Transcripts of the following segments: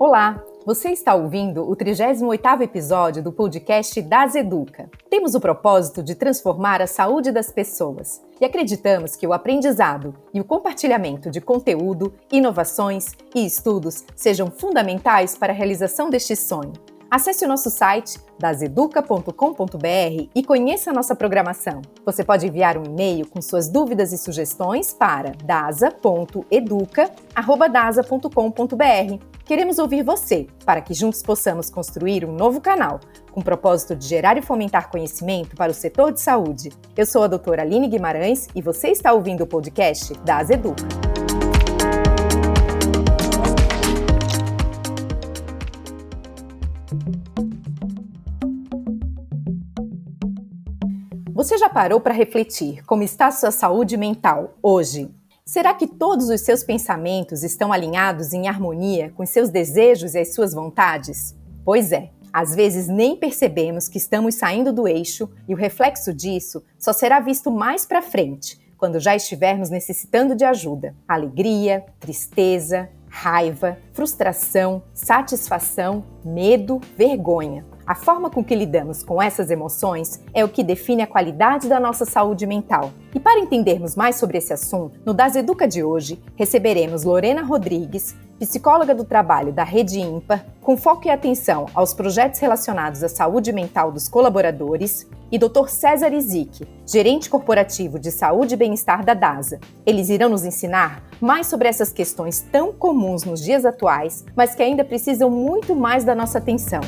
Olá, você está ouvindo o 38º episódio do podcast Das Educa. Temos o propósito de transformar a saúde das pessoas e acreditamos que o aprendizado e o compartilhamento de conteúdo, inovações e estudos sejam fundamentais para a realização deste sonho. Acesse o nosso site daseduca.com.br e conheça a nossa programação. Você pode enviar um e-mail com suas dúvidas e sugestões para dasa.educa@dasa.com.br. Queremos ouvir você, para que juntos possamos construir um novo canal com o propósito de gerar e fomentar conhecimento para o setor de saúde. Eu sou a doutora Aline Guimarães e você está ouvindo o podcast da Educa. Você já parou para refletir como está sua saúde mental hoje? Será que todos os seus pensamentos estão alinhados em harmonia com seus desejos e as suas vontades? Pois é, às vezes nem percebemos que estamos saindo do eixo e o reflexo disso só será visto mais para frente, quando já estivermos necessitando de ajuda. Alegria, tristeza, raiva, frustração, satisfação, medo, vergonha. A forma com que lidamos com essas emoções é o que define a qualidade da nossa saúde mental. E para entendermos mais sobre esse assunto, no Das Educa de hoje, receberemos Lorena Rodrigues, psicóloga do trabalho da Rede Ímpar, com foco e atenção aos projetos relacionados à saúde mental dos colaboradores, e Dr. César Izik, gerente corporativo de saúde e bem-estar da DASA. Eles irão nos ensinar mais sobre essas questões tão comuns nos dias atuais, mas que ainda precisam muito mais da nossa atenção.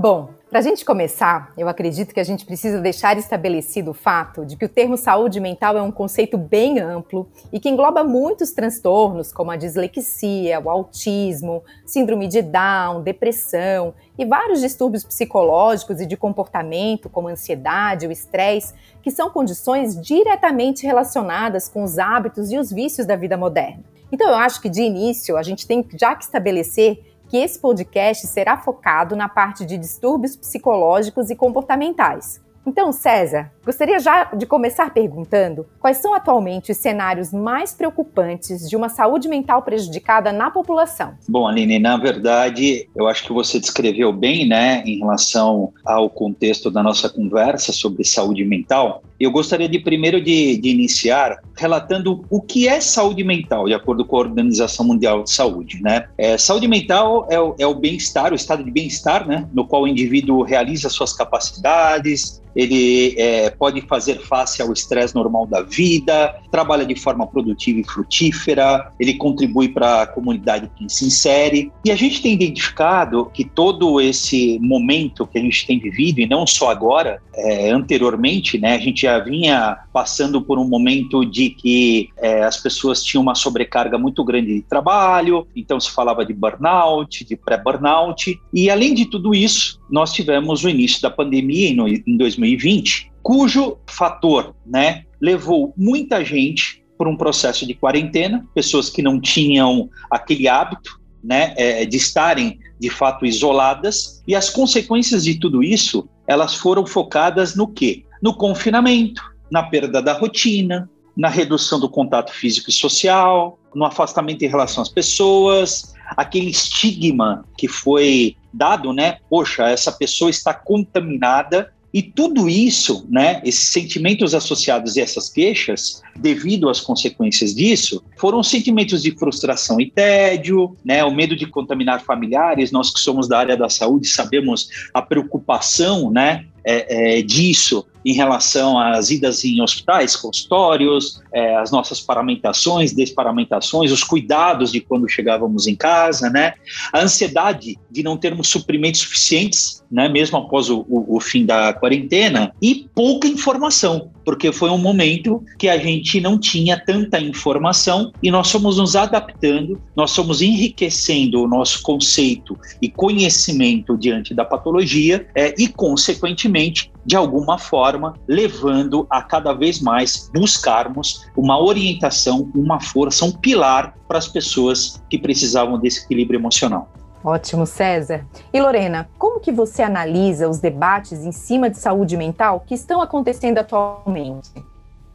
Bom, para a gente começar, eu acredito que a gente precisa deixar estabelecido o fato de que o termo saúde mental é um conceito bem amplo e que engloba muitos transtornos, como a dislexia, o autismo, síndrome de Down, depressão e vários distúrbios psicológicos e de comportamento, como ansiedade, o estresse, que são condições diretamente relacionadas com os hábitos e os vícios da vida moderna. Então, eu acho que de início a gente tem já que estabelecer que esse podcast será focado na parte de distúrbios psicológicos e comportamentais. Então, César, gostaria já de começar perguntando quais são atualmente os cenários mais preocupantes de uma saúde mental prejudicada na população. Bom, Aline, na verdade, eu acho que você descreveu bem, né, em relação ao contexto da nossa conversa sobre saúde mental. Eu gostaria de primeiro de, de iniciar relatando o que é saúde mental, de acordo com a Organização Mundial de Saúde, né? É, saúde mental é o, é o bem-estar, o estado de bem-estar, né, no qual o indivíduo realiza suas capacidades, ele é, pode fazer face ao estresse normal da vida, trabalha de forma produtiva e frutífera, ele contribui para a comunidade que se insere. E a gente tem identificado que todo esse momento que a gente tem vivido, e não só agora, é, anteriormente, né, a gente já vinha passando por um momento de que é, as pessoas tinham uma sobrecarga muito grande de trabalho, então se falava de burnout, de pré-burnout, e além de tudo isso, nós tivemos o início da pandemia em 2020, cujo fator né, levou muita gente por um processo de quarentena, pessoas que não tinham aquele hábito né, é, de estarem de fato isoladas, e as consequências de tudo isso, elas foram focadas no quê? No confinamento, na perda da rotina, na redução do contato físico e social, no afastamento em relação às pessoas, aquele estigma que foi dado, né? Poxa, essa pessoa está contaminada e tudo isso, né, esses sentimentos associados e essas queixas, devido às consequências disso, foram sentimentos de frustração e tédio, né, o medo de contaminar familiares. Nós que somos da área da saúde sabemos a preocupação, né, é, é, disso em relação às idas em hospitais, consultórios, é, as nossas paramentações, desparamentações, os cuidados de quando chegávamos em casa, né? A ansiedade de não termos suprimentos suficientes, né? Mesmo após o, o, o fim da quarentena e pouca informação, porque foi um momento que a gente não tinha tanta informação e nós fomos nos adaptando, nós fomos enriquecendo o nosso conceito e conhecimento diante da patologia é, e, consequentemente, de alguma forma, levando a cada vez mais buscarmos uma orientação, uma força, um pilar para as pessoas que precisavam desse equilíbrio emocional. Ótimo, César. E Lorena, como que você analisa os debates em cima de saúde mental que estão acontecendo atualmente?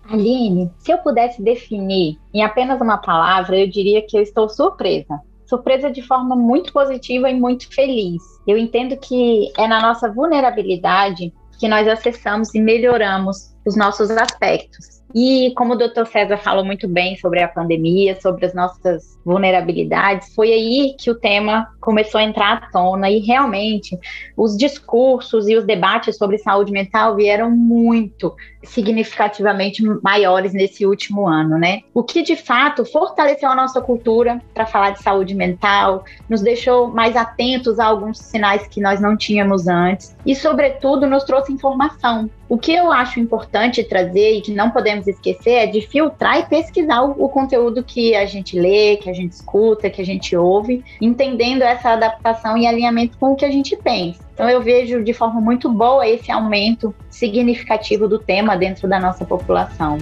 Aline, se eu pudesse definir em apenas uma palavra, eu diria que eu estou surpresa. Surpresa de forma muito positiva e muito feliz. Eu entendo que é na nossa vulnerabilidade que nós acessamos e melhoramos os nossos aspectos. E como o Dr. César falou muito bem sobre a pandemia, sobre as nossas vulnerabilidades, foi aí que o tema começou a entrar à tona e realmente os discursos e os debates sobre saúde mental vieram muito significativamente maiores nesse último ano, né? O que de fato fortaleceu a nossa cultura para falar de saúde mental, nos deixou mais atentos a alguns sinais que nós não tínhamos antes e, sobretudo, nos trouxe informação. O que eu acho importante trazer e que não podemos esquecer é de filtrar e pesquisar o, o conteúdo que a gente lê, que a gente escuta, que a gente ouve, entendendo essa adaptação e alinhamento com o que a gente pensa. Então eu vejo de forma muito boa esse aumento significativo do tema dentro da nossa população.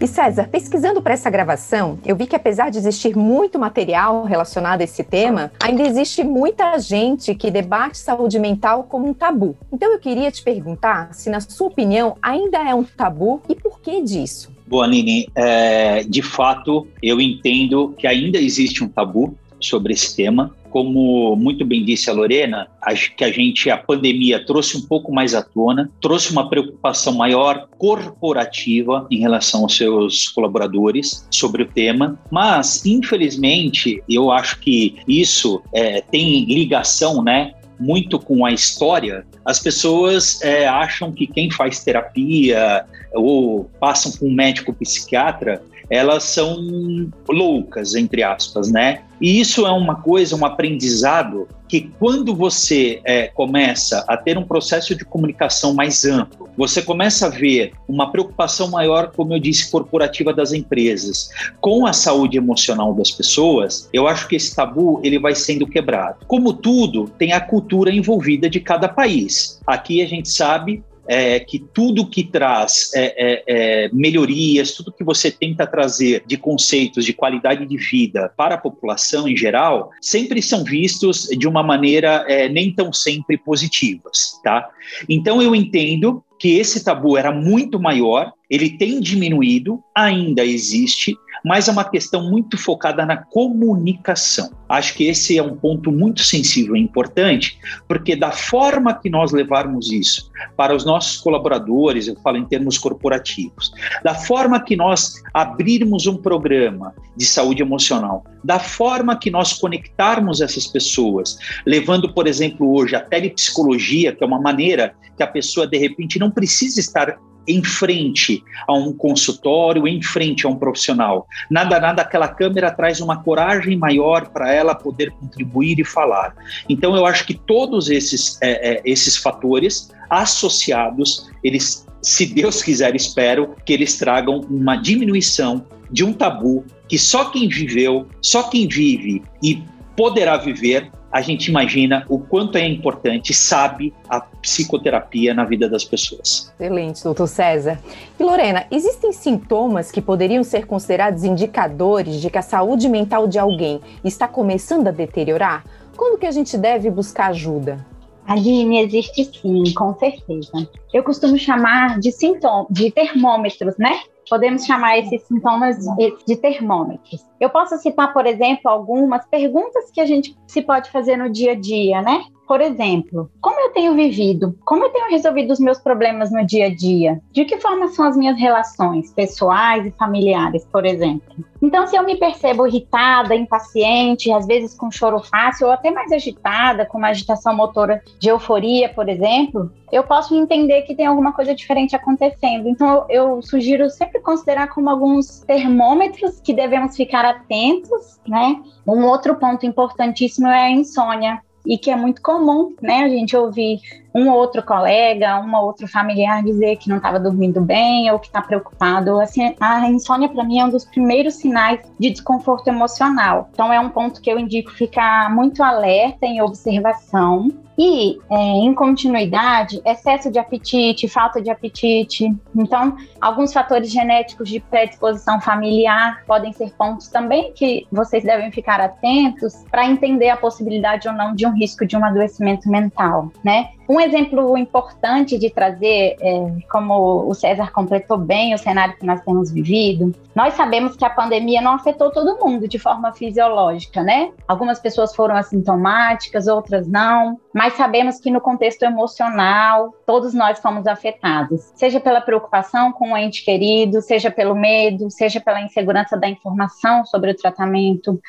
E César, pesquisando para essa gravação, eu vi que apesar de existir muito material relacionado a esse tema, ainda existe muita gente que debate saúde mental como um tabu. Então eu queria te perguntar se, na sua opinião, ainda é um tabu e por que disso? Boa, Nini, é, de fato, eu entendo que ainda existe um tabu sobre esse tema. Como muito bem disse a Lorena, acho que a gente, a pandemia trouxe um pouco mais à tona, trouxe uma preocupação maior corporativa em relação aos seus colaboradores sobre o tema, mas, infelizmente, eu acho que isso é, tem ligação, né, muito com a história, as pessoas é, acham que quem faz terapia ou passam com um médico psiquiatra elas são loucas, entre aspas, né? E isso é uma coisa, um aprendizado que quando você é, começa a ter um processo de comunicação mais amplo, você começa a ver uma preocupação maior, como eu disse, corporativa das empresas, com a saúde emocional das pessoas, eu acho que esse tabu ele vai sendo quebrado. Como tudo, tem a cultura envolvida de cada país. Aqui a gente sabe é, que tudo que traz é, é, é, melhorias, tudo que você tenta trazer de conceitos de qualidade de vida para a população em geral, sempre são vistos de uma maneira é, nem tão sempre positivas, tá? Então eu entendo que esse tabu era muito maior, ele tem diminuído, ainda existe, mas é uma questão muito focada na comunicação. Acho que esse é um ponto muito sensível e importante, porque da forma que nós levarmos isso para os nossos colaboradores, eu falo em termos corporativos, da forma que nós abrirmos um programa de saúde emocional, da forma que nós conectarmos essas pessoas, levando, por exemplo, hoje a telepsicologia, que é uma maneira que a pessoa de repente não precisa estar em frente a um consultório, em frente a um profissional. Nada, nada, aquela câmera traz uma coragem maior para ela poder contribuir e falar. Então, eu acho que todos esses, é, é, esses fatores associados, eles, se Deus quiser, espero que eles tragam uma diminuição de um tabu que só quem viveu, só quem vive e poderá viver a gente imagina o quanto é importante, sabe, a psicoterapia na vida das pessoas. Excelente, doutor César. E Lorena, existem sintomas que poderiam ser considerados indicadores de que a saúde mental de alguém está começando a deteriorar? Quando que a gente deve buscar ajuda? Aline, existe sim, com certeza. Eu costumo chamar de sintomas, de termômetros, né? Podemos chamar esses sintomas de termômetros. Eu posso citar, por exemplo, algumas perguntas que a gente se pode fazer no dia a dia, né? Por exemplo, como eu tenho vivido? Como eu tenho resolvido os meus problemas no dia a dia? De que forma são as minhas relações pessoais e familiares, por exemplo? Então, se eu me percebo irritada, impaciente, às vezes com choro fácil ou até mais agitada, com uma agitação motora de euforia, por exemplo, eu posso entender que tem alguma coisa diferente acontecendo. Então, eu sugiro sempre considerar como alguns termômetros que devemos ficar atentos, né? Um outro ponto importantíssimo é a insônia e que é muito comum, né? A gente ouvir um ou outro colega, um ou outro familiar dizer que não estava dormindo bem ou que está preocupado. Assim, a insônia para mim é um dos primeiros sinais de desconforto emocional. Então é um ponto que eu indico ficar muito alerta em observação e, é, em continuidade, excesso de apetite, falta de apetite. Então, alguns fatores genéticos de predisposição familiar podem ser pontos também que vocês devem ficar atentos para entender a possibilidade ou não de um risco de um adoecimento mental, né? Um exemplo importante de trazer, é, como o César completou bem o cenário que nós temos vivido, nós sabemos que a pandemia não afetou todo mundo de forma fisiológica, né? Algumas pessoas foram assintomáticas, outras não, mas sabemos que no contexto emocional, todos nós fomos afetados, seja pela preocupação com o ente querido, seja pelo medo, seja pela insegurança da informação sobre o tratamento.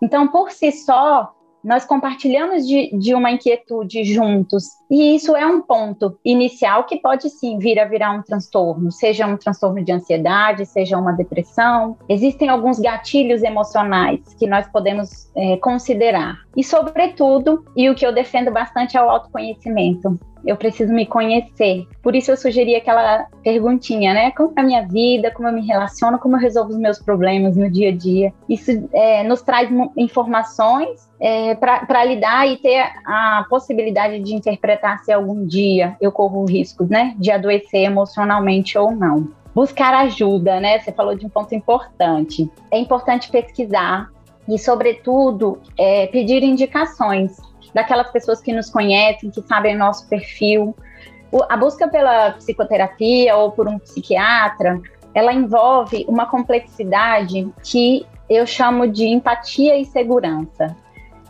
Então, por si só, nós compartilhamos de, de, uma inquietude juntos. E isso é um ponto inicial que pode sim vir a virar um transtorno, seja um transtorno de ansiedade, seja uma depressão. Existem alguns gatilhos emocionais que nós podemos é, considerar. E, sobretudo, e o que eu defendo bastante é o autoconhecimento eu preciso me conhecer. Por isso eu sugeri aquela perguntinha, né? Como é a minha vida, como eu me relaciono, como eu resolvo os meus problemas no dia a dia. Isso é, nos traz informações é, para lidar e ter a possibilidade de interpretar se algum dia eu corro o risco, né, de adoecer emocionalmente ou não. Buscar ajuda, né? Você falou de um ponto importante. É importante pesquisar e, sobretudo, é, pedir indicações daquelas pessoas que nos conhecem, que sabem nosso perfil. O, a busca pela psicoterapia ou por um psiquiatra, ela envolve uma complexidade que eu chamo de empatia e segurança.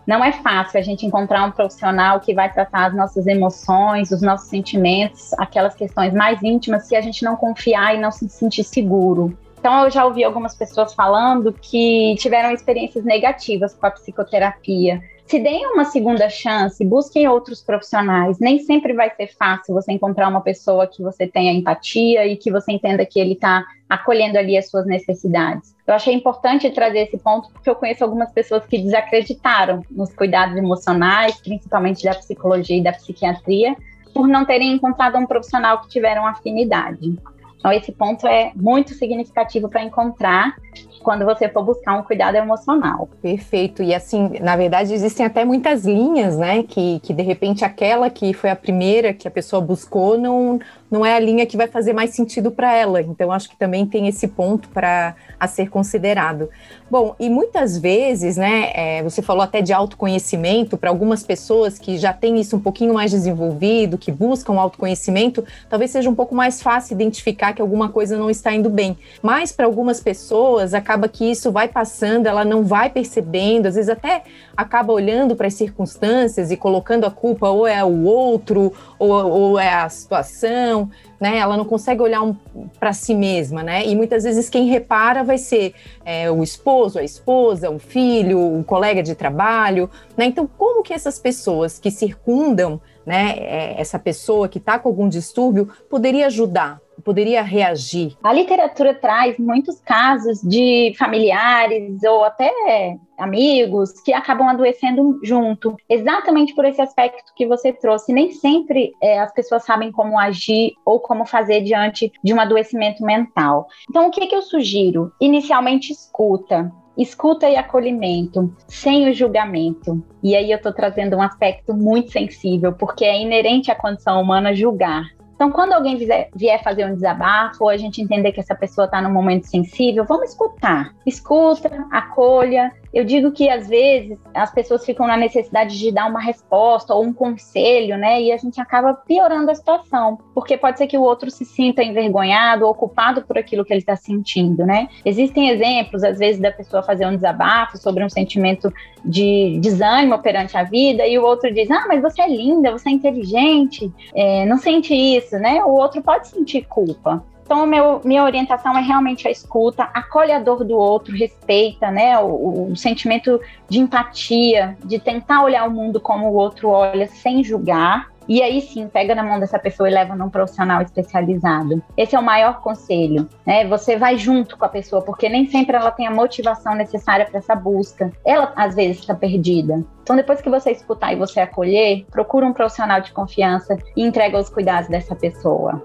Não é fácil a gente encontrar um profissional que vai tratar as nossas emoções, os nossos sentimentos, aquelas questões mais íntimas, se a gente não confiar e não se sentir seguro. Então, eu já ouvi algumas pessoas falando que tiveram experiências negativas com a psicoterapia, se deem uma segunda chance, busquem outros profissionais. Nem sempre vai ser fácil você encontrar uma pessoa que você tenha empatia e que você entenda que ele está acolhendo ali as suas necessidades. Eu achei importante trazer esse ponto porque eu conheço algumas pessoas que desacreditaram nos cuidados emocionais, principalmente da psicologia e da psiquiatria, por não terem encontrado um profissional que tiveram afinidade. Então, esse ponto é muito significativo para encontrar quando você for buscar um cuidado emocional. Perfeito. E assim, na verdade, existem até muitas linhas, né? Que, que de repente aquela que foi a primeira que a pessoa buscou não, não é a linha que vai fazer mais sentido para ela. Então, acho que também tem esse ponto para a ser considerado. Bom, e muitas vezes, né, é, você falou até de autoconhecimento, para algumas pessoas que já têm isso um pouquinho mais desenvolvido, que buscam autoconhecimento, talvez seja um pouco mais fácil identificar que alguma coisa não está indo bem. Mas para algumas pessoas, acaba que isso vai passando, ela não vai percebendo, às vezes até acaba olhando para as circunstâncias e colocando a culpa ou é o outro, ou, ou é a situação, né? Ela não consegue olhar um, para si mesma, né? E muitas vezes quem repara vai ser é, o esposo, a esposa, um filho, um colega de trabalho, né? Então, como que essas pessoas que circundam, né, é, essa pessoa que está com algum distúrbio poderia ajudar? Poderia reagir? A literatura traz muitos casos de familiares ou até amigos que acabam adoecendo junto, exatamente por esse aspecto que você trouxe. Nem sempre é, as pessoas sabem como agir ou como fazer diante de um adoecimento mental. Então, o que, que eu sugiro? Inicialmente, escuta escuta e acolhimento, sem o julgamento. E aí eu estou trazendo um aspecto muito sensível, porque é inerente à condição humana julgar. Então, quando alguém vier fazer um desabafo, ou a gente entender que essa pessoa está num momento sensível, vamos escutar. Escuta, acolha, eu digo que às vezes as pessoas ficam na necessidade de dar uma resposta ou um conselho, né? E a gente acaba piorando a situação, porque pode ser que o outro se sinta envergonhado ou por aquilo que ele está sentindo, né? Existem exemplos, às vezes, da pessoa fazer um desabafo sobre um sentimento de desânimo perante a vida e o outro diz: Ah, mas você é linda, você é inteligente, é, não sente isso, né? O outro pode sentir culpa. Então, meu, minha orientação é realmente a escuta, acolhe a dor do outro, respeita, né, o, o, sentimento de empatia, de tentar olhar o mundo como o outro olha, sem julgar. e aí sim pega na mão dessa pessoa e leva num profissional especializado. Esse é o maior conselho, né? Você vai junto com a pessoa, porque nem sempre ela tem a motivação necessária para essa busca. Ela às vezes está perdida. Então, depois que você escutar e você acolher, procura um profissional de confiança e entrega os cuidados dessa pessoa.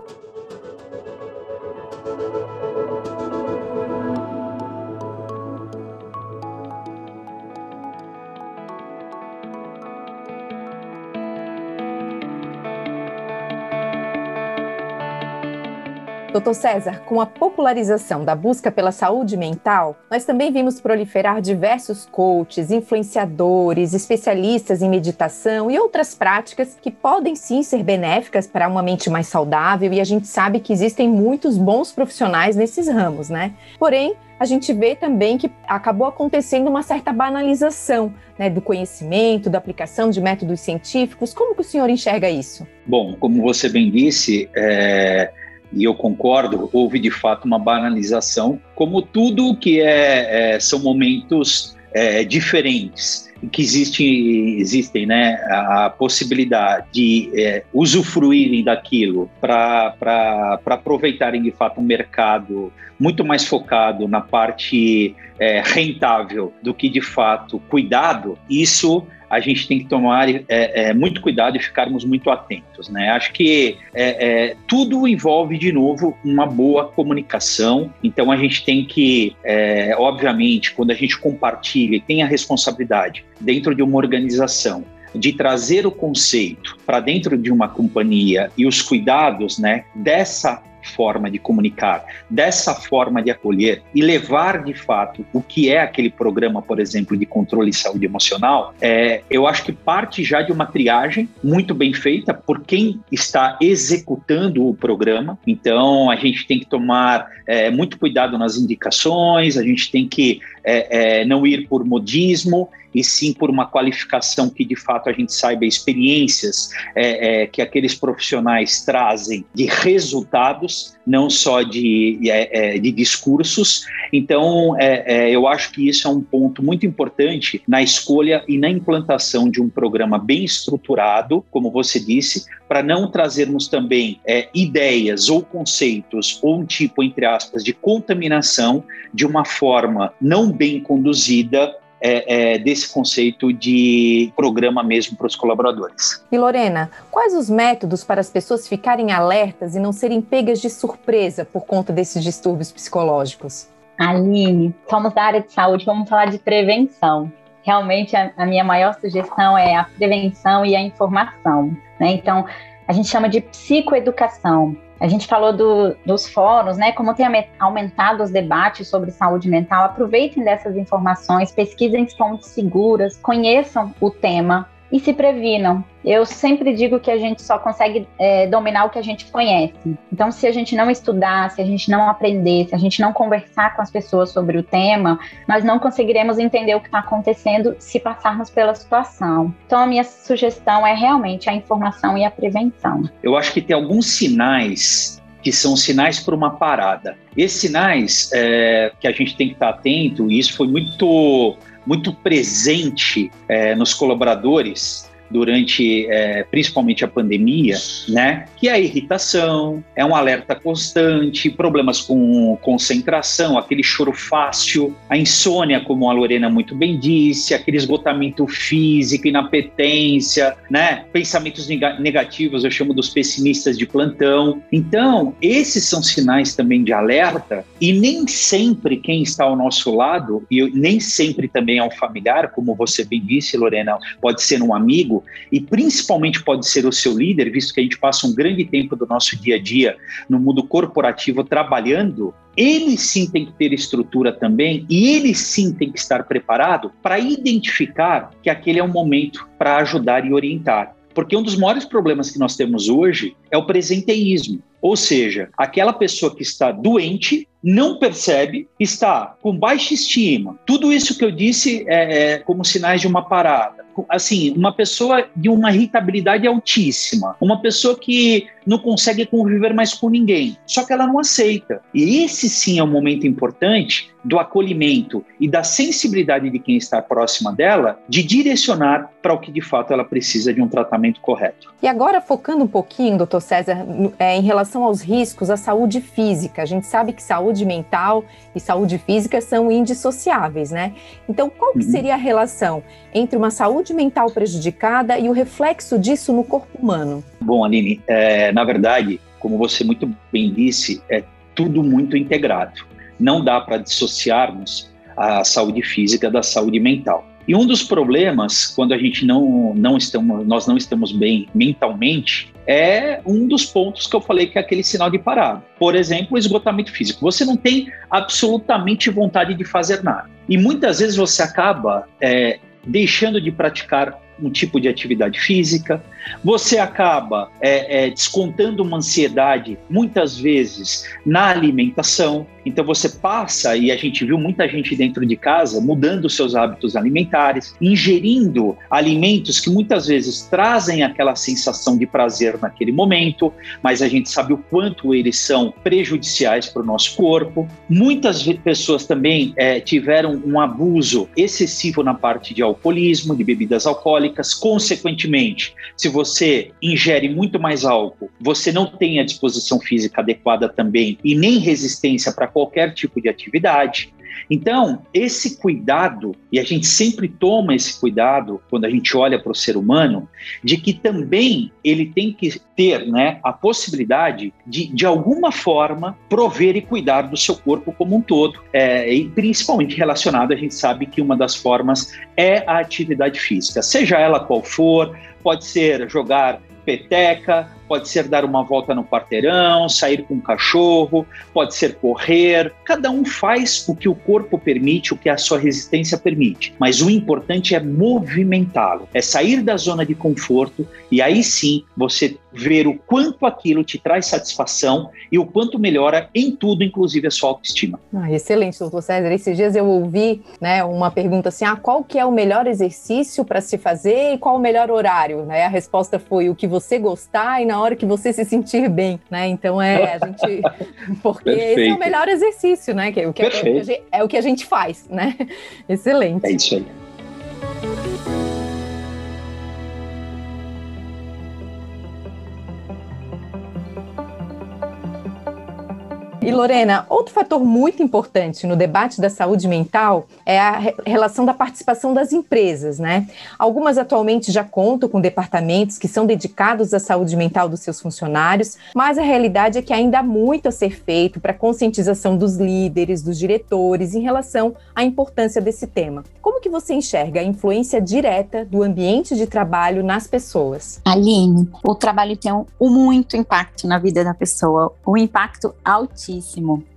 Doutor César, com a popularização da busca pela saúde mental, nós também vimos proliferar diversos coaches, influenciadores, especialistas em meditação e outras práticas que podem sim ser benéficas para uma mente mais saudável e a gente sabe que existem muitos bons profissionais nesses ramos, né? Porém, a gente vê também que acabou acontecendo uma certa banalização né, do conhecimento, da aplicação de métodos científicos. Como que o senhor enxerga isso? Bom, como você bem disse, é e eu concordo, houve de fato uma banalização, como tudo que é, é são momentos é, diferentes, que existe, existem né, a, possibilidade de é, usufruírem daquilo para aproveitarem de fato um mercado muito mais focado na parte é, rentável do que de fato cuidado, isso a gente tem que tomar é, é, muito cuidado e ficarmos muito atentos. Né? Acho que é, é, tudo envolve, de novo, uma boa comunicação. Então, a gente tem que, é, obviamente, quando a gente compartilha e tem a responsabilidade dentro de uma organização de trazer o conceito para dentro de uma companhia e os cuidados né, dessa forma de comunicar, dessa forma de acolher e levar de fato o que é aquele programa, por exemplo, de controle de saúde emocional, é, eu acho que parte já de uma triagem muito bem feita por quem está executando o programa. Então, a gente tem que tomar é, muito cuidado nas indicações, a gente tem que é, é não ir por modismo e sim por uma qualificação que de fato a gente saiba experiências é, é, que aqueles profissionais trazem de resultados, não só de, é, é de discursos. Então, é, é, eu acho que isso é um ponto muito importante na escolha e na implantação de um programa bem estruturado, como você disse, para não trazermos também ideias ou conceitos ou um tipo, entre aspas, de contaminação de uma forma não bem conduzida é, é, desse conceito de programa mesmo para os colaboradores. E Lorena, quais os métodos para as pessoas ficarem alertas e não serem pegas de surpresa por conta desses distúrbios psicológicos? Aline, somos da área de saúde, vamos falar de prevenção. Realmente, a, a minha maior sugestão é a prevenção e a informação. Né? Então, a gente chama de psicoeducação. A gente falou do, dos fóruns, né? Como tem aumentado os debates sobre saúde mental. Aproveitem dessas informações, pesquisem fontes seguras, conheçam o tema e se previnam. Eu sempre digo que a gente só consegue é, dominar o que a gente conhece. Então, se a gente não estudar, se a gente não aprender, se a gente não conversar com as pessoas sobre o tema, nós não conseguiremos entender o que está acontecendo se passarmos pela situação. Então, a minha sugestão é realmente a informação e a prevenção. Eu acho que tem alguns sinais que são sinais para uma parada. Esses sinais é, que a gente tem que estar atento, e isso foi muito muito presente é, nos colaboradores durante é, principalmente a pandemia, né? Que é a irritação, é um alerta constante, problemas com concentração, aquele choro fácil, a insônia, como a Lorena muito bem disse, aquele esgotamento físico, inapetência, né? Pensamentos negativos, eu chamo dos pessimistas de plantão. Então, esses são sinais também de alerta e nem sempre quem está ao nosso lado e nem sempre também é um familiar, como você bem disse, Lorena, pode ser um amigo e principalmente pode ser o seu líder, visto que a gente passa um grande tempo do nosso dia a dia no mundo corporativo trabalhando, ele sim tem que ter estrutura também e ele sim tem que estar preparado para identificar que aquele é um momento para ajudar e orientar. Porque um dos maiores problemas que nós temos hoje é o presenteísmo. Ou seja, aquela pessoa que está doente não percebe, está com baixa estima. Tudo isso que eu disse é, é como sinais de uma parada assim, uma pessoa de uma irritabilidade altíssima, uma pessoa que não consegue conviver mais com ninguém, só que ela não aceita. E esse sim é um momento importante do acolhimento e da sensibilidade de quem está próxima dela de direcionar para o que de fato ela precisa de um tratamento correto. E agora focando um pouquinho, doutor César, é, em relação aos riscos à saúde física, a gente sabe que saúde mental e saúde física são indissociáveis, né? Então, qual que uhum. seria a relação entre uma saúde mental prejudicada e o reflexo disso no corpo humano? Bom, Aline, é, na verdade, como você muito bem disse, é tudo muito integrado. Não dá para dissociarmos a saúde física da saúde mental. E um dos problemas, quando a gente não, não estamos, nós não estamos bem mentalmente, é um dos pontos que eu falei que é aquele sinal de parada. Por exemplo, o esgotamento físico. Você não tem absolutamente vontade de fazer nada. E muitas vezes você acaba é, deixando de praticar um tipo de atividade física, você acaba é, é, descontando uma ansiedade, muitas vezes, na alimentação. Então você passa, e a gente viu muita gente dentro de casa mudando seus hábitos alimentares, ingerindo alimentos que muitas vezes trazem aquela sensação de prazer naquele momento, mas a gente sabe o quanto eles são prejudiciais para o nosso corpo. Muitas pessoas também é, tiveram um abuso excessivo na parte de alcoolismo, de bebidas alcoólicas, consequentemente, se você ingere muito mais álcool, você não tem a disposição física adequada também e nem resistência para qualquer tipo de atividade. Então, esse cuidado, e a gente sempre toma esse cuidado quando a gente olha para o ser humano, de que também ele tem que ter né, a possibilidade de, de alguma forma, prover e cuidar do seu corpo como um todo. É, e principalmente relacionado, a gente sabe que uma das formas é a atividade física, seja ela qual for, pode ser jogar peteca, pode ser dar uma volta no quarteirão, sair com um cachorro, pode ser correr. Cada um faz o que o corpo permite, o que a sua resistência permite. Mas o importante é movimentá-lo, é sair da zona de conforto e aí sim você ver o quanto aquilo te traz satisfação e o quanto melhora em tudo, inclusive a sua autoestima. Ah, excelente, doutor César. Esses dias eu ouvi né, uma pergunta assim: ah, qual que é o melhor exercício para se fazer e qual o melhor horário? Né? A resposta foi o que você gostar e na hora que você se sentir bem, né? Então é a gente. Porque Perfeito. esse é o melhor exercício, né? Que, é, o que é, é o que a gente faz, né? Excelente. É isso aí. E Lorena, outro fator muito importante no debate da saúde mental é a relação da participação das empresas, né? Algumas atualmente já contam com departamentos que são dedicados à saúde mental dos seus funcionários, mas a realidade é que ainda há muito a ser feito para a conscientização dos líderes, dos diretores em relação à importância desse tema. Como que você enxerga a influência direta do ambiente de trabalho nas pessoas? Aline, o trabalho tem um, um muito impacto na vida da pessoa, um impacto altíssimo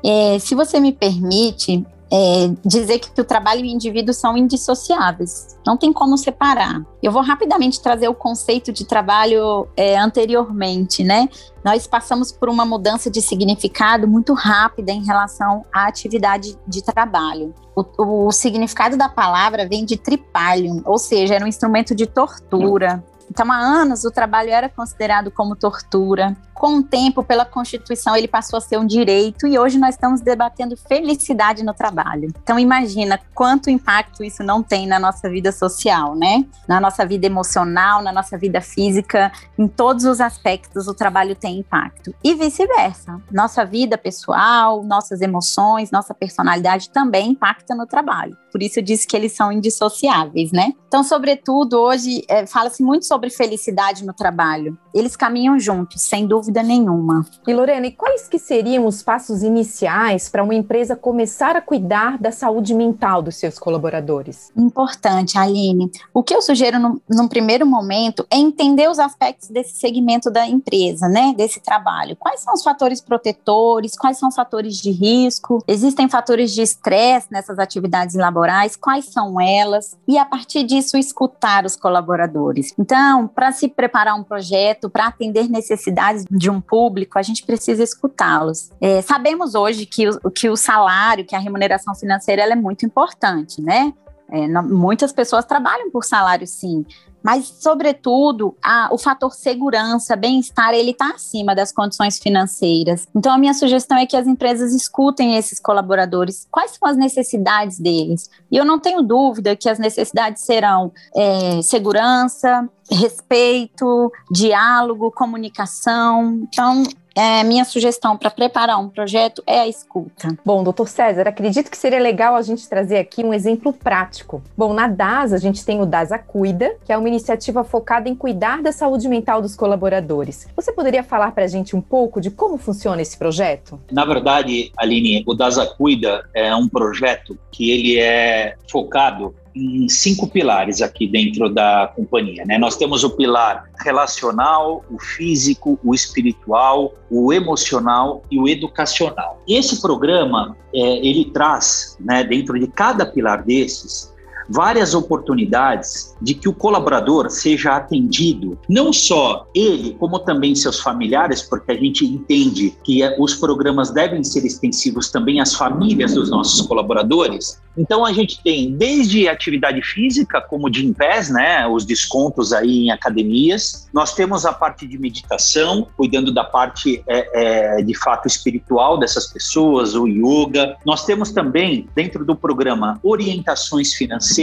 é, se você me permite, é, dizer que o trabalho e o indivíduo são indissociáveis, não tem como separar. Eu vou rapidamente trazer o conceito de trabalho é, anteriormente, né? Nós passamos por uma mudança de significado muito rápida em relação à atividade de trabalho. O, o significado da palavra vem de tripalium, ou seja, era um instrumento de tortura. Então, há anos, o trabalho era considerado como tortura. Com o tempo, pela Constituição, ele passou a ser um direito e hoje nós estamos debatendo felicidade no trabalho. Então, imagina quanto impacto isso não tem na nossa vida social, né? Na nossa vida emocional, na nossa vida física, em todos os aspectos o trabalho tem impacto. E vice-versa. Nossa vida pessoal, nossas emoções, nossa personalidade também impacta no trabalho. Por isso eu disse que eles são indissociáveis, né? Então, sobretudo, hoje é, fala-se muito sobre felicidade no trabalho. Eles caminham juntos, sem dúvida nenhuma. E Lorena, e quais que seriam os passos iniciais para uma empresa começar a cuidar da saúde mental dos seus colaboradores? Importante, Aline. O que eu sugiro no, num primeiro momento é entender os aspectos desse segmento da empresa, né? Desse trabalho. Quais são os fatores protetores? Quais são os fatores de risco? Existem fatores de estresse nessas atividades laborais? Quais são elas? E a partir disso, escutar os colaboradores. Então, Então, para se preparar um projeto, para atender necessidades de um público, a gente precisa escutá-los. É, sabemos hoje que o, que o salário, que a remuneração financeira, é muito importante, né? É, não, muitas pessoas trabalham por salário, sim, mas, sobretudo, a, o fator segurança, bem-estar, ele está acima das condições financeiras. Então, a minha sugestão é que as empresas escutem esses colaboradores, quais são as necessidades deles. E eu não tenho dúvida que as necessidades serão é, segurança, respeito, diálogo, comunicação. Então, é, minha sugestão para preparar um projeto é a escuta. Bom, doutor César, acredito que seria legal a gente trazer aqui um exemplo prático. Bom, na DAS a gente tem o DASA Cuida, que é uma iniciativa focada em cuidar da saúde mental dos colaboradores. Você poderia falar para a gente um pouco de como funciona esse projeto? Na verdade, Aline, o DASA Cuida é um projeto que ele é focado em cinco pilares aqui dentro da companhia. Né? Nós temos o pilar relacional, o físico, o espiritual, o emocional e o educacional. Esse programa é, ele traz, né, dentro de cada pilar desses, várias oportunidades de que o colaborador seja atendido, não só ele, como também seus familiares, porque a gente entende que é, os programas devem ser extensivos também às famílias dos nossos colaboradores. Então a gente tem desde atividade física, como de Gimpass, né, os descontos aí em academias. Nós temos a parte de meditação, cuidando da parte é, é, de fato espiritual dessas pessoas, o yoga. Nós temos também dentro do programa orientações financeiras.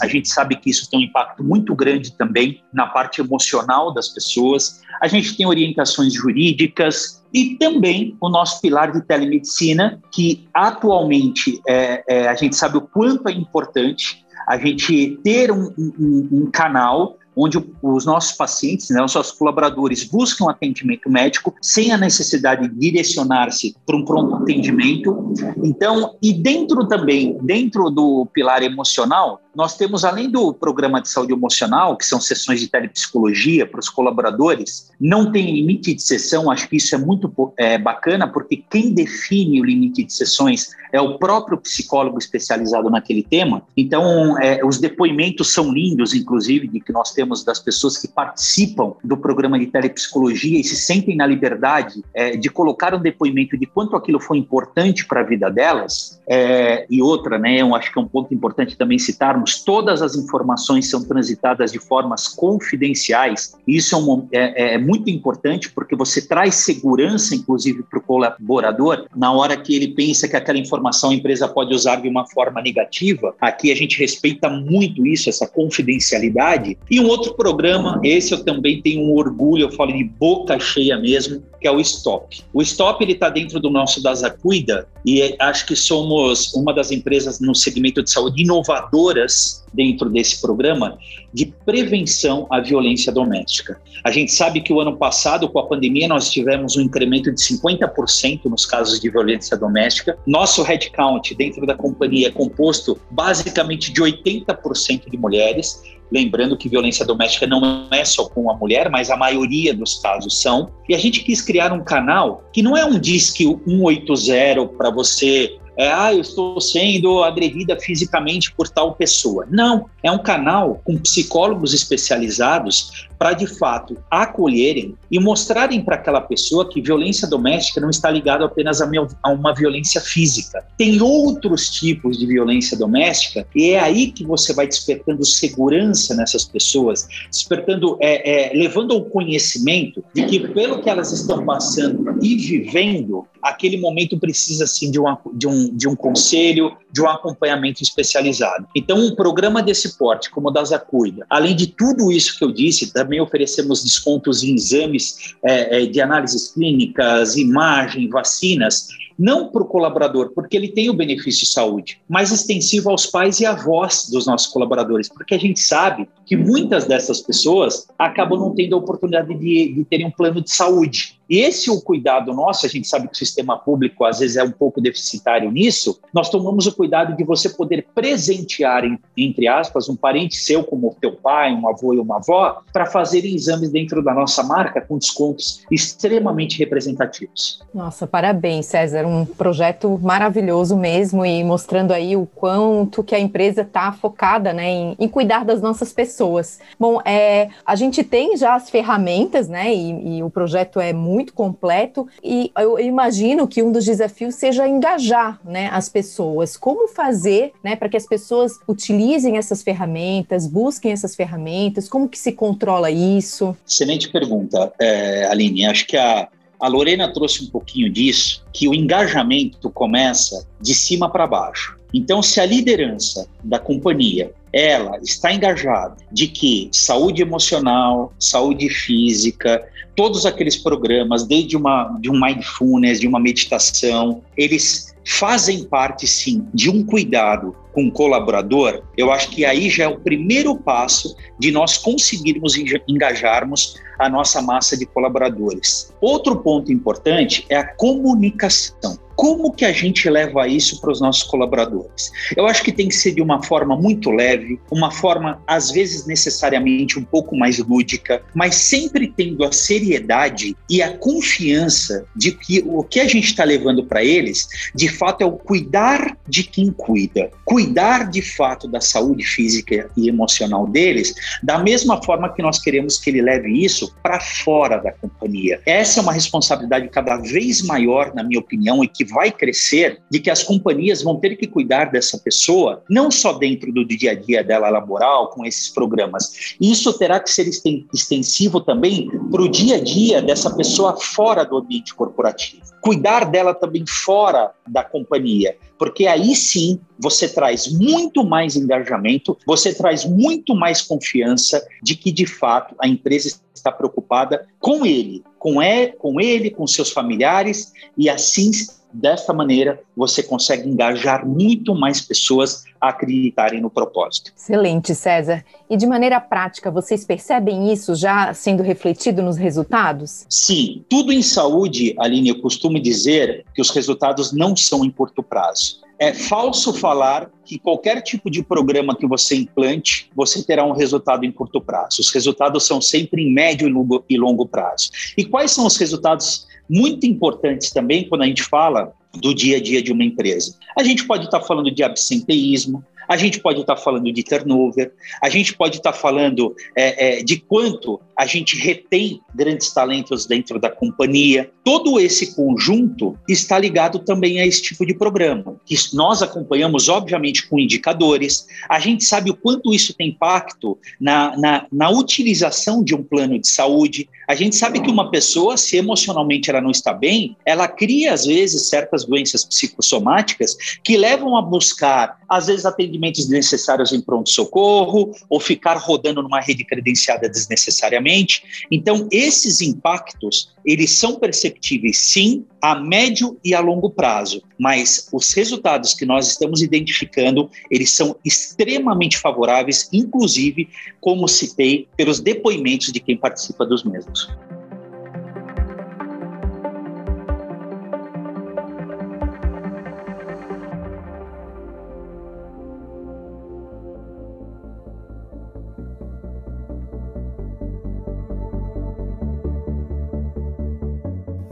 A gente sabe que isso tem um impacto muito grande também na parte emocional das pessoas. A gente tem orientações jurídicas, e também o nosso pilar de telemedicina, que atualmente é, é, a gente sabe o quanto é importante a gente ter um, um, um canal onde os nossos pacientes, né, os nossos colaboradores buscam atendimento médico sem a necessidade de direcionar-se para um pronto atendimento. Então, e dentro também, dentro do pilar emocional, nós temos, além do programa de saúde emocional, que são sessões de telepsicologia para os colaboradores, não tem limite de sessão, acho que isso é muito é, bacana, porque quem define o limite de sessões é o próprio psicólogo especializado naquele tema. Então, é, os depoimentos são lindos, inclusive, de que nós temos das pessoas que participam do programa de telepsicologia e se sentem na liberdade é, de colocar um depoimento de quanto aquilo foi importante para a vida delas. É, e outra, né, eu acho que é um ponto importante também citarmos todas as informações são transitadas de formas confidenciais. Isso é, um, é, é muito importante porque você traz segurança, inclusive, para o colaborador na hora que ele pensa que aquela informação a empresa pode usar de uma forma negativa. Aqui a gente respeita muito isso, essa confidencialidade. E um outro programa, esse eu também tenho um orgulho, eu falo de boca cheia mesmo, que é o Stop. O Stop ele está dentro do nosso Dasa Cuida e acho que somos uma das empresas no segmento de saúde inovadoras dentro desse programa de prevenção à violência doméstica. A gente sabe que o ano passado, com a pandemia, nós tivemos um incremento de 50% nos casos de violência doméstica. Nosso headcount dentro da companhia é composto basicamente de 80% de mulheres. Lembrando que violência doméstica não é só com a mulher, mas a maioria dos casos são. E a gente quis criar um canal que não é um disque 180 para você é, ah, eu estou sendo agredida fisicamente por tal pessoa. Não, é um canal com psicólogos especializados para de fato acolherem e mostrarem para aquela pessoa que violência doméstica não está ligada apenas a, a, uma violência física. Tem outros tipos de violência doméstica e é aí que você vai despertando segurança nessas pessoas, despertando, é, é, levando ao conhecimento de que pelo que elas estão passando e vivendo, aquele momento precisa sim de, uma, de, um, de um conselho, de um acompanhamento especializado. Então, um programa desse porte, como o da Zacuida, além de tudo isso que eu disse, também oferecemos descontos em exames é, é de análises clínicas, imagem, vacinas, não para o colaborador, porque ele tem o benefício de saúde, mas extensivo aos pais e avós dos nossos colaboradores, porque a gente sabe que muitas dessas pessoas acabam não tendo a oportunidade de, de terem um plano de saúde. E esse é o cuidado nosso, a gente sabe que o sistema público às vezes é um pouco deficitário nisso, nós tomamos o cuidado de você poder presentear, entre aspas, um parente seu, como teu pai, um avô e uma avó, para fazerem exames dentro da nossa marca com descontos extremamente representativos. Nossa, parabéns, César César, um projeto maravilhoso mesmo e mostrando aí o quanto que a empresa está focada né, em, em, cuidar das nossas pessoas. Bom, é, a gente tem já as ferramentas, né? E, e o projeto é muito completo e eu imagino que um dos desafios seja engajar né, as pessoas. Como fazer né, para que as pessoas utilizem essas ferramentas, busquem essas ferramentas, como que se controla isso? Excelente pergunta, é, Aline. Acho que a, a Lorena trouxe um pouquinho disso, que o engajamento começa de cima para baixo. Então, se a liderança da companhia ela está engajada de que saúde emocional, saúde física, todos aqueles programas, desde uma, de um mindfulness, de uma meditação, eles fazem parte sim de um cuidado com o colaborador, eu acho que aí já é o primeiro passo de nós conseguirmos engajarmos a nossa massa de colaboradores. Outro ponto importante é a comunicação. Como que a gente leva isso para os nossos colaboradores? Eu acho que tem que ser de uma forma muito leve, uma forma às vezes necessariamente um pouco mais lúdica, mas sempre tendo a seriedade e a confiança de que o que a gente está levando para eles, de fato, é o cuidar de quem cuida, cuidar de fato da saúde física e emocional deles, da mesma forma que nós queremos que ele leve isso para fora da companhia. Essa é uma responsabilidade cada vez maior, na minha opinião, e que vai crescer, de que as companhias vão ter que cuidar dessa pessoa, não só dentro do dia a dia dela laboral, com esses programas. Isso terá que ser extensivo também para o dia a dia dessa pessoa fora do ambiente corporativo. Cuidar dela também fora da companhia, porque aí sim você traz muito mais engajamento, você traz muito mais confiança de que de fato a empresa está preocupada com ele, com ele, com ele, com seus familiares e assim Dessa maneira, você consegue engajar muito mais pessoas a acreditarem no propósito. Excelente, César. E de maneira prática, vocês percebem isso já sendo refletido nos resultados? Sim. Tudo em saúde, Aline, eu costumo dizer que os resultados não são em curto prazo. É falso falar que qualquer tipo de programa que você implante, você terá um resultado em curto prazo. Os resultados são sempre em médio e longo, e longo prazo. E quais são os resultados muito importantes também quando a gente fala do dia a dia de uma empresa? A gente pode estar falando de absenteísmo, a gente pode estar falando de turnover, a gente pode estar falando é, é, de quanto a gente retém grandes talentos dentro da companhia. Todo esse conjunto está ligado também a esse tipo de programa, que nós acompanhamos, obviamente, com indicadores. A gente sabe o quanto isso tem impacto na, na, na utilização de um plano de saúde. A gente sabe que uma pessoa, se emocionalmente ela não está bem, ela cria, às vezes, certas doenças psicossomáticas que levam a buscar, às vezes, atendimentos desnecessários em pronto-socorro ou ficar rodando numa rede credenciada desnecessariamente então, esses impactos, eles são perceptíveis sim a médio e a longo prazo, mas os resultados que nós estamos identificando, eles são extremamente favoráveis, inclusive, como citei, pelos depoimentos de quem participa dos mesmos.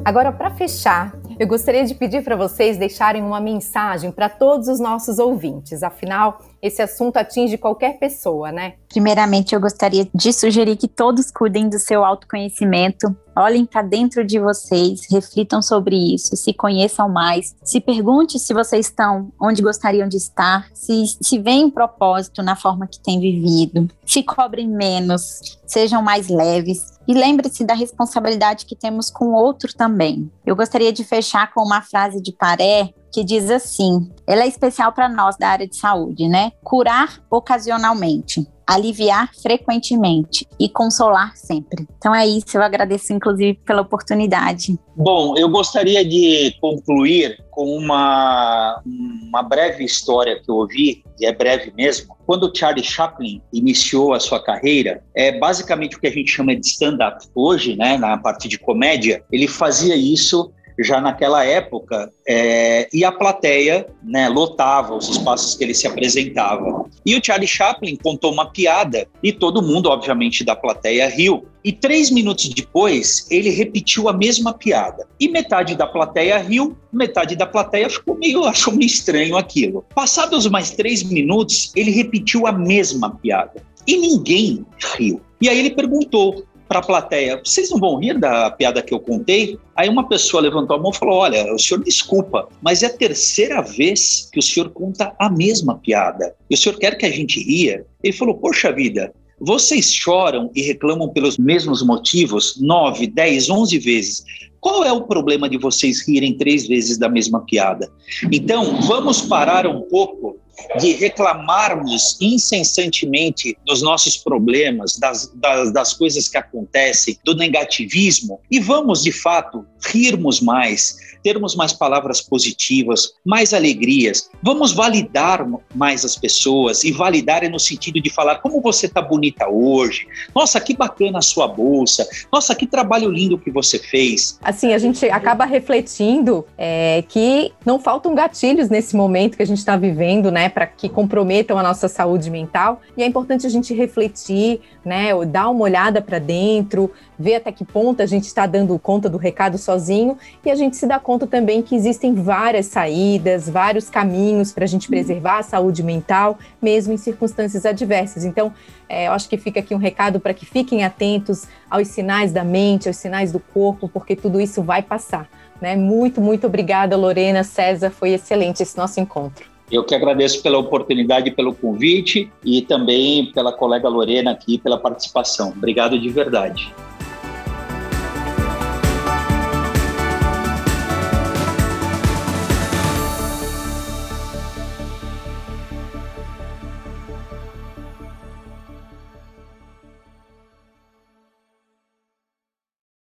Agora, para fechar, eu gostaria de pedir para vocês deixarem uma mensagem para todos os nossos ouvintes. Afinal, esse assunto atinge qualquer pessoa, né? Primeiramente, eu gostaria de sugerir que todos cuidem do seu autoconhecimento, olhem para dentro de vocês, reflitam sobre isso, se conheçam mais, se pergunte se vocês estão onde gostariam de estar, se, se um propósito na forma que têm vivido, se cobrem menos, sejam mais leves e lembre-se da responsabilidade que temos com o outro também. Eu gostaria de fechar com uma frase de Paré que diz assim: ela é especial para nós da área de saúde, né? Curar ocasionalmente, aliviar frequentemente e consolar sempre. Então é isso, eu agradeço inclusive pela oportunidade. Bom, eu gostaria de concluir com uma, uma breve história que eu ouvi, e é breve mesmo. Quando Charlie Chaplin iniciou a sua carreira, é basicamente o que a gente chama de stand-up hoje, né, na parte de comédia, ele fazia isso já naquela época, é, e a plateia né, lotava os espaços que ele se apresentava. E o Charlie Chaplin contou uma piada e todo mundo, obviamente, da plateia riu. E três minutos depois, ele repetiu a mesma piada. E metade da plateia riu, metade da plateia ficou meio, achou meio estranho aquilo. Passados mais três minutos, ele repetiu a mesma piada. E ninguém riu. E aí ele perguntou: para a plateia: vocês não vão rir da piada que eu contei? Aí uma pessoa levantou a mão e falou: Olha, o senhor desculpa, mas é a terceira vez que o senhor conta a mesma piada. E o senhor quer que a gente ria? Ele falou: Poxa vida, vocês choram e reclamam pelos mesmos motivos nove, dez, onze vezes. Qual é o problema de vocês rirem três vezes da mesma piada? Então, vamos parar um pouco de reclamarmos incessantemente dos nossos problemas, das, das, das, coisas que acontecem, do negativismo, e vamos, de fato, rirmos mais, termos mais palavras positivas, mais alegrias. Vamos validar mais as pessoas, e validar é no sentido de falar como você está bonita hoje, nossa, que bacana a sua bolsa, nossa, que trabalho lindo que você fez. Assim, a gente acaba refletindo é, que não faltam gatilhos nesse momento que a gente está vivendo, né? Para que comprometam a nossa saúde mental. E é importante a gente refletir, né? Dar uma olhada para dentro, ver até que ponto a gente está dando conta do recado sozinho e a gente se dá conta também que existem várias saídas, vários caminhos para a gente preservar a saúde mental, mesmo em circunstâncias adversas. Então, é, eu acho que fica aqui um recado para que fiquem atentos aos sinais da mente, aos sinais do corpo, porque tudo isso vai passar. Né? Muito, muito obrigada, Lorena, César, foi excelente esse nosso encontro. Eu que agradeço pela oportunidade, pelo convite e também pela colega Lorena aqui pela participação. Obrigado de verdade.